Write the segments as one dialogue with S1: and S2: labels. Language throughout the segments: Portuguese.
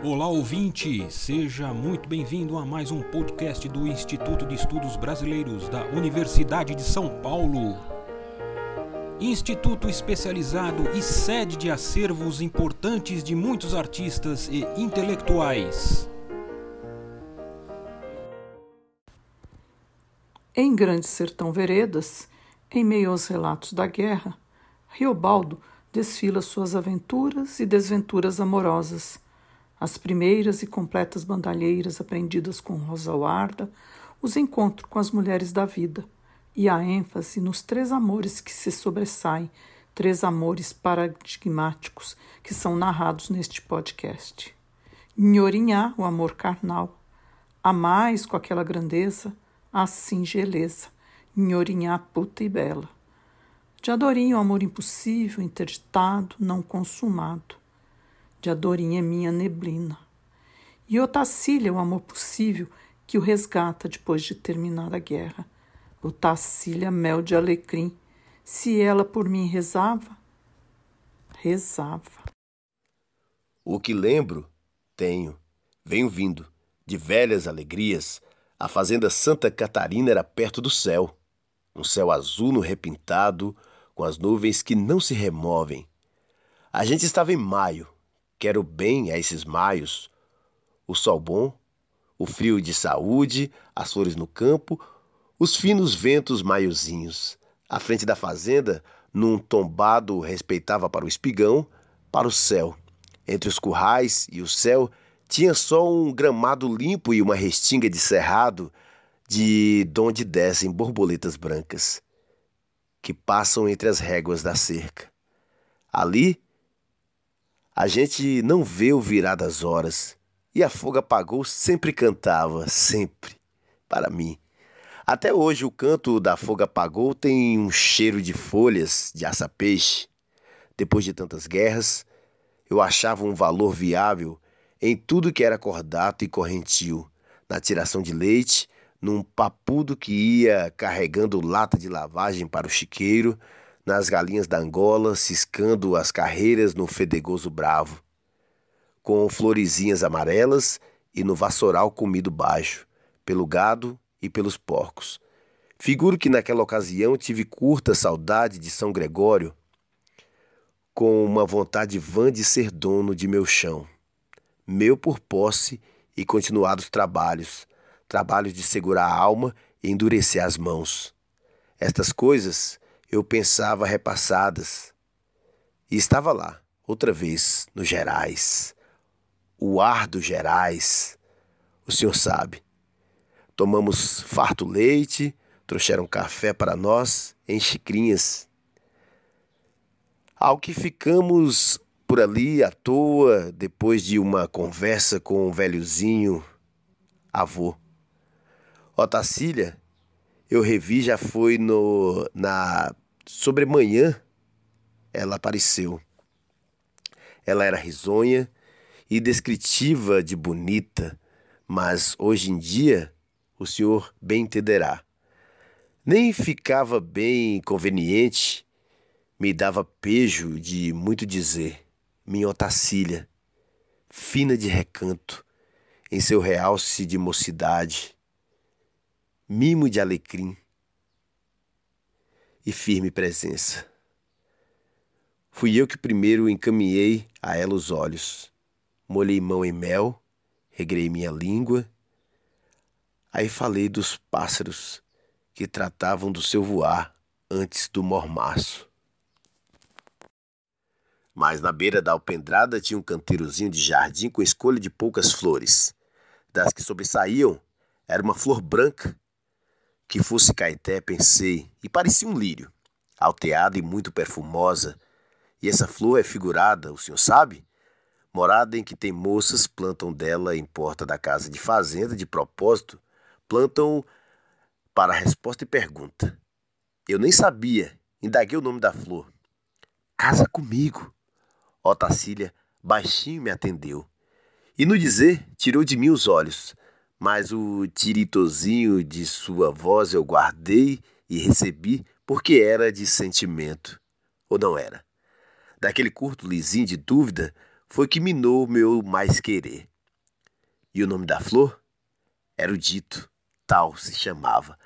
S1: Olá ouvinte, seja muito bem-vindo a mais um podcast do Instituto de Estudos Brasileiros da Universidade de São Paulo. Instituto especializado e sede de acervos importantes de muitos artistas e intelectuais.
S2: Em Grande Sertão Veredas, em meio aos relatos da guerra, Riobaldo desfila suas aventuras e desventuras amorosas as primeiras e completas bandalheiras aprendidas com Rosa Warda, os encontros com as mulheres da vida e a ênfase nos três amores que se sobressaem, três amores paradigmáticos que são narrados neste podcast. Nhorinhá, o amor carnal, a mais com aquela grandeza, a singeleza, Nhorinhá puta e bela. De Adorinho, o amor impossível, interditado, não consumado de Adorinha minha neblina. E Otacília o amor possível que o resgata depois de terminar a guerra. Otacília, mel de alecrim, se ela por mim rezava, rezava.
S3: O que lembro, tenho, venho vindo, de velhas alegrias. A fazenda Santa Catarina era perto do céu, um céu azul no repintado, com as nuvens que não se removem. A gente estava em maio, Quero bem a esses maios, o sol bom, o frio de saúde, as flores no campo, os finos ventos maiozinhos. À frente da fazenda, num tombado respeitava para o espigão, para o céu. Entre os currais e o céu, tinha só um gramado limpo e uma restinga de cerrado, de donde descem borboletas brancas, que passam entre as réguas da cerca. Ali, a gente não vê o virar das horas. E a fogo apagou sempre cantava, sempre, para mim. Até hoje o canto da fogo apagou tem um cheiro de folhas de aça-peixe. Depois de tantas guerras, eu achava um valor viável em tudo que era cordato e correntio, na tiração de leite, num papudo que ia carregando lata de lavagem para o chiqueiro, nas galinhas da Angola, ciscando as carreiras no fedegoso bravo, com florezinhas amarelas e no vassoural comido baixo, pelo gado e pelos porcos. Figuro que naquela ocasião tive curta saudade de São Gregório, com uma vontade vã de ser dono de meu chão, meu por posse e continuados trabalhos, trabalhos de segurar a alma e endurecer as mãos. Estas coisas eu pensava repassadas. E estava lá, outra vez, no Gerais. O ar do Gerais. O senhor sabe. Tomamos farto leite, trouxeram café para nós em xicrinhas. Ao que ficamos por ali à toa, depois de uma conversa com um velhozinho avô. Otacília eu revi já foi no na sobremanhã ela apareceu. Ela era risonha e descritiva de bonita, mas hoje em dia o senhor bem entenderá. Nem ficava bem conveniente, me dava pejo de muito dizer, minha otacília, fina de recanto, em seu realce de mocidade, mimo de alecrim e firme presença. Fui eu que primeiro encaminhei a ela os olhos, molhei mão em mel, regrei minha língua, aí falei dos pássaros que tratavam do seu voar antes do mormaço. Mas na beira da alpendrada tinha um canteirozinho de jardim com escolha de poucas flores. Das que sobressaíam, era uma flor branca que fosse Caeté, pensei, e parecia um lírio, alteada e muito perfumosa. E essa flor é figurada, o senhor sabe? Morada em que tem moças plantam dela em porta da casa de fazenda, de propósito, plantam para resposta e pergunta. Eu nem sabia, indaguei o nome da flor. Casa comigo. Otacília baixinho me atendeu. E no dizer, tirou de mim os olhos mas o tiritozinho de sua voz eu guardei e recebi porque era de sentimento, ou não era. Daquele curto lisinho de dúvida, foi que minou meu mais querer. E o nome da flor? Era o dito, tal se chamava.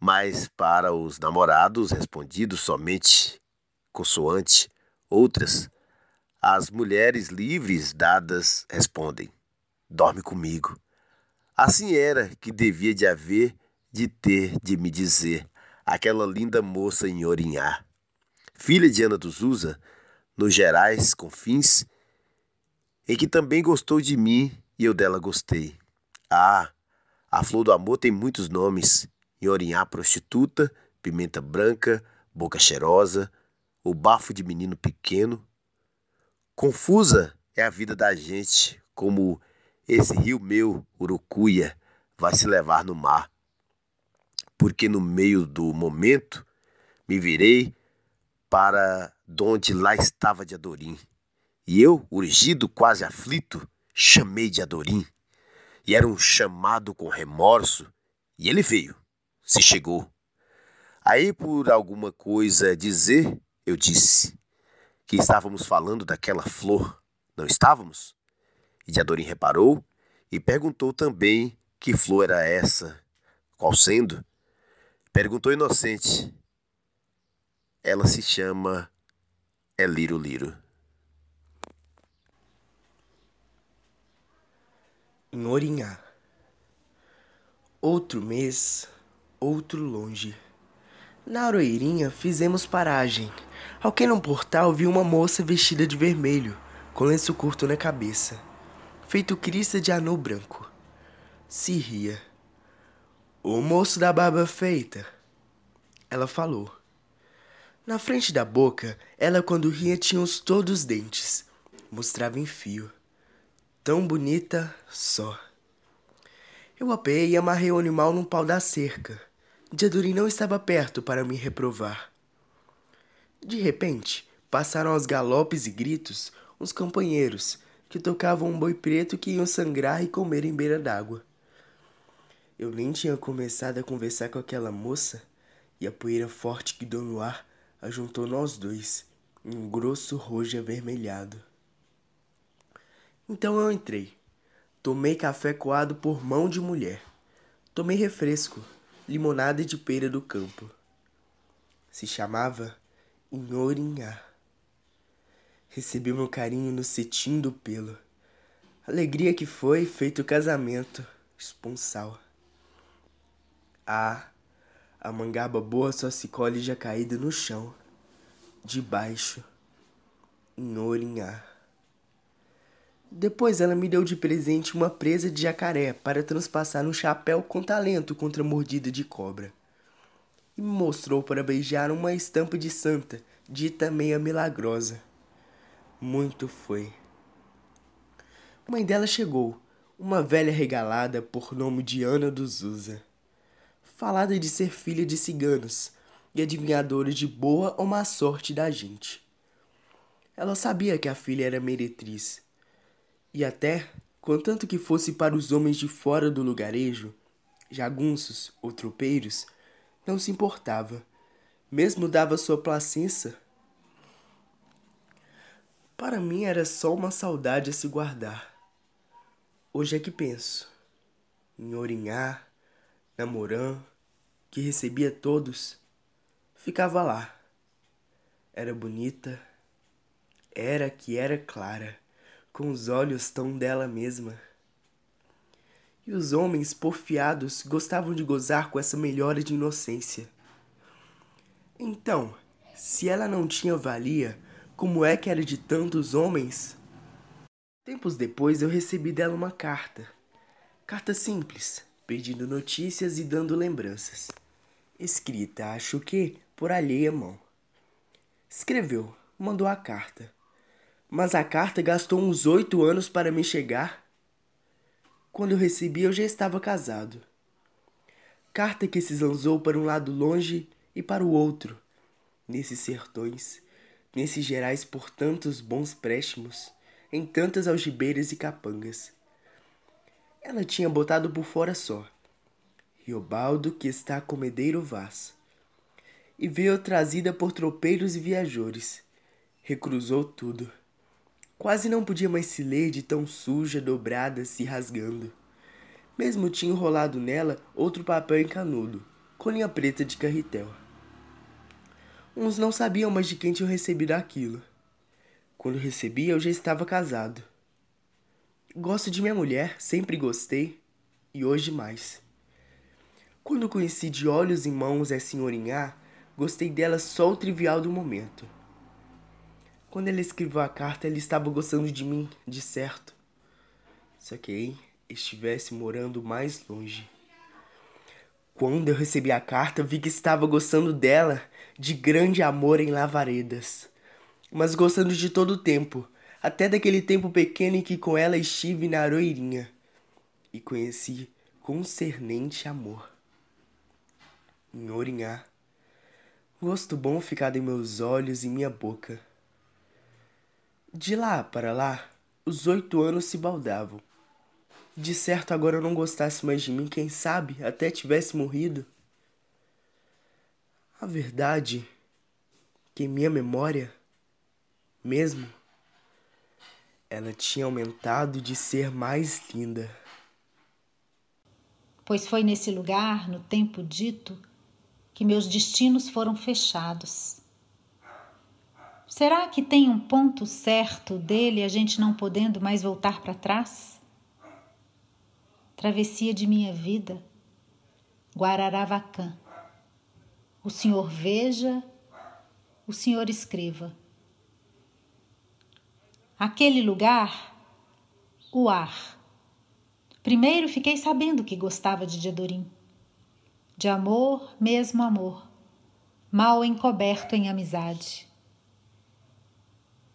S3: Mas para os namorados respondidos somente consoante, outras, as mulheres livres dadas respondem: Dorme comigo. Assim era que devia de haver de ter de me dizer aquela linda moça em Orinhá, filha de Ana dos Usa, nos Gerais Confins, em que também gostou de mim e eu dela gostei. Ah, a flor do amor tem muitos nomes: Orinhá prostituta, pimenta branca, boca cheirosa, o bafo de menino pequeno. Confusa é a vida da gente, como esse rio meu, Urucuia, vai se levar no mar. Porque no meio do momento me virei para donde lá estava de Adorim. E eu, urgido, quase aflito, chamei de Adorim. E era um chamado com remorso, e ele veio, se chegou. Aí, por alguma coisa dizer, eu disse que estávamos falando daquela flor, não estávamos? E Diadorim reparou e perguntou também que flor era essa, qual sendo. Perguntou inocente. Ela se chama Eliro Liro.
S4: Em Orinhá. Outro mês, outro longe. Na Aroeirinha fizemos paragem. Ao que num portal vi uma moça vestida de vermelho, com lenço curto na cabeça feito crista de anão branco. Se ria. O moço da barba feita. Ela falou. Na frente da boca, ela quando ria tinha os todos os dentes. Mostrava em fio. Tão bonita só. Eu apeei e amarrei o animal num pau da cerca. Diadurim não estava perto para me reprovar. De repente, passaram aos galopes e gritos uns companheiros que tocavam um boi preto que iam sangrar e comer em beira d'água. Eu nem tinha começado a conversar com aquela moça e a poeira forte que deu no ar ajuntou nós dois em um grosso rojo avermelhado. Então eu entrei. Tomei café coado por mão de mulher. Tomei refresco, limonada de pera do campo. Se chamava Inhorinhá. Recebeu meu carinho no cetim do pelo. Alegria que foi feito o casamento esponsal. Ah, a mangaba boa só se colhe já caída no chão, debaixo, em Orinhá. Depois ela me deu de presente uma presa de jacaré para transpassar no chapéu com talento contra a mordida de cobra. E me mostrou para beijar uma estampa de santa, dita meia milagrosa. Muito foi. Mãe dela chegou, uma velha regalada por nome de Ana dos Usa. Falada de ser filha de ciganos e adivinhadora de boa ou má sorte da gente. Ela sabia que a filha era meretriz. E até, contanto que fosse para os homens de fora do lugarejo, jagunços ou tropeiros, não se importava. Mesmo dava sua placença para mim era só uma saudade a se guardar. Hoje é que penso em Orinhá, Namorã, que recebia todos, ficava lá. Era bonita, era que era clara, com os olhos tão dela mesma. E os homens porfiados gostavam de gozar com essa melhora de inocência. Então, se ela não tinha valia, como é que era de tantos homens? Tempos depois eu recebi dela uma carta. Carta simples, pedindo notícias e dando lembranças. Escrita, acho que, por alheia mão. Escreveu, mandou a carta. Mas a carta gastou uns oito anos para me chegar. Quando eu recebi, eu já estava casado. Carta que se zanzou para um lado longe e para o outro, nesses sertões nesses gerais por tantos bons préstimos, em tantas algibeiras e capangas. Ela tinha botado por fora só, Riobaldo que está comedeiro vaz, e veio trazida por tropeiros e viajores, recruzou tudo, Quase não podia mais se ler de tão suja, dobrada, se rasgando. Mesmo tinha enrolado nela outro papel em canudo, com linha preta de carretel. Uns não sabiam mais de quem tinham recebido aquilo. Quando recebi, eu já estava casado. Gosto de minha mulher, sempre gostei, e hoje mais. Quando conheci de olhos em mãos a senhorinha, gostei dela só o trivial do momento. Quando ela escreveu a carta, ela estava gostando de mim, de certo. Só que aí estivesse morando mais longe. Quando eu recebi a carta, vi que estava gostando dela, de grande amor em Lavaredas. Mas gostando de todo o tempo, até daquele tempo pequeno em que com ela estive na Aroeirinha e conheci concernente amor. Em Orinhá, gosto bom ficado em meus olhos e minha boca. De lá para lá, os oito anos se baldavam. De certo agora eu não gostasse mais de mim, quem sabe até tivesse morrido. A verdade que minha memória, mesmo, ela tinha aumentado de ser mais linda.
S5: Pois foi nesse lugar, no tempo dito, que meus destinos foram fechados. Será que tem um ponto certo dele a gente não podendo mais voltar para trás? Travessia de minha vida, Guararavacan. O senhor veja, o senhor escreva. Aquele lugar, o ar. Primeiro fiquei sabendo que gostava de Diadorim. De amor, mesmo amor, mal encoberto em amizade.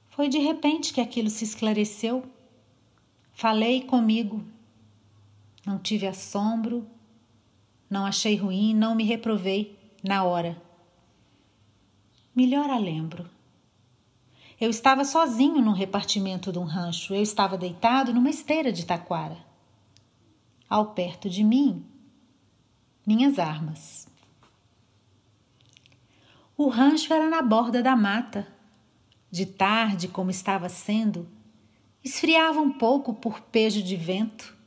S5: Foi de repente que aquilo se esclareceu. Falei comigo. Não tive assombro, não achei ruim, não me reprovei na hora. Melhor a lembro. Eu estava sozinho num repartimento de um rancho. Eu estava deitado numa esteira de taquara. Ao perto de mim, minhas armas. O rancho era na borda da mata, de tarde, como estava sendo, esfriava um pouco por pejo de vento.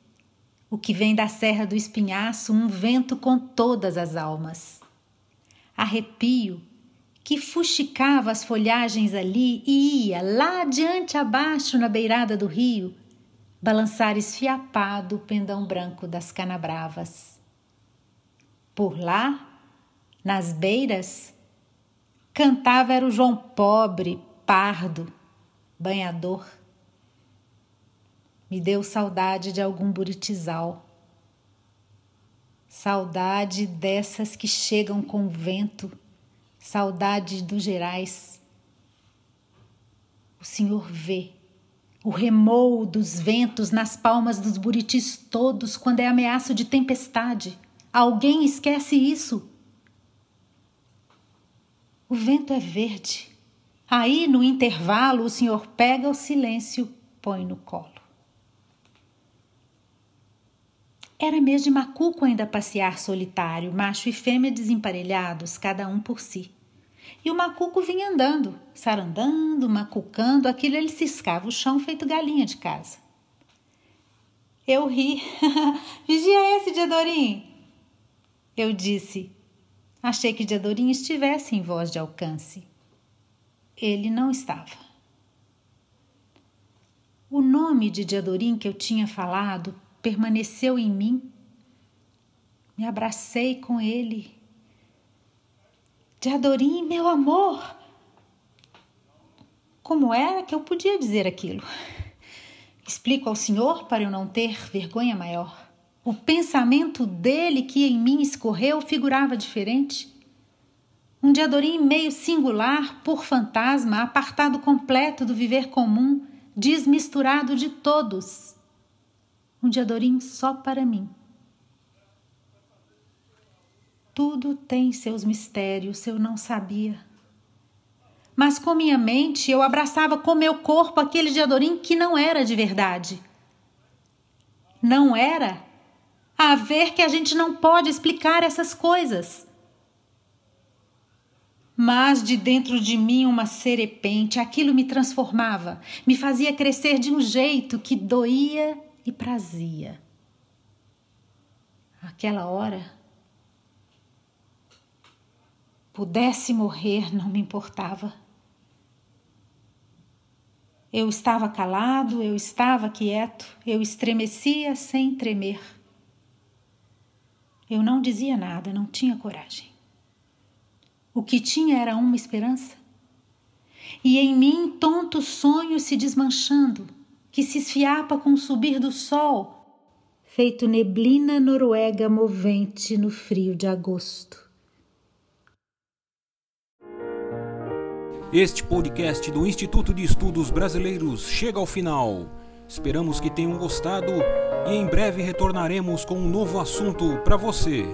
S5: O que vem da Serra do Espinhaço, um vento com todas as almas. Arrepio que fuxicava as folhagens ali e ia lá adiante abaixo na beirada do rio, balançar esfiapado o pendão branco das canabravas. Por lá, nas beiras, cantava era o João Pobre, pardo, banhador. Me deu saudade de algum buritizal. Saudade dessas que chegam com vento, saudade dos gerais. O Senhor vê o remou dos ventos nas palmas dos buritis todos quando é ameaça de tempestade. Alguém esquece isso. O vento é verde Aí, no intervalo, o senhor pega o silêncio, põe no colo. Era mês de macuco ainda passear solitário, macho e fêmea desemparelhados, cada um por si. E o macuco vinha andando, sarandando, macucando, aquilo ele ciscava o chão feito galinha de casa. Eu ri. Vigia esse, Diadorim! Eu disse. Achei que Diadorim estivesse em voz de alcance ele não estava. O nome de Diadorim que eu tinha falado permaneceu em mim. Me abracei com ele. Diadorim, meu amor! Como era que eu podia dizer aquilo? Explico ao senhor para eu não ter vergonha maior. O pensamento dele que em mim escorreu figurava diferente. Um diadorim meio singular, por fantasma, apartado completo do viver comum, desmisturado de todos. Um diadorim só para mim. Tudo tem seus mistérios, eu não sabia. Mas com minha mente eu abraçava com meu corpo aquele diadorim que não era de verdade. Não era? A ver que a gente não pode explicar essas coisas. Mas de dentro de mim uma serepente, aquilo me transformava, me fazia crescer de um jeito que doía e prazia. Aquela hora, pudesse morrer, não me importava. Eu estava calado, eu estava quieto, eu estremecia sem tremer. Eu não dizia nada, não tinha coragem. O que tinha era uma esperança. E em mim, tonto sonho se desmanchando, que se esfiapa com o subir do sol, feito neblina noruega movente no frio de agosto.
S1: Este podcast do Instituto de Estudos Brasileiros chega ao final. Esperamos que tenham gostado e em breve retornaremos com um novo assunto para você.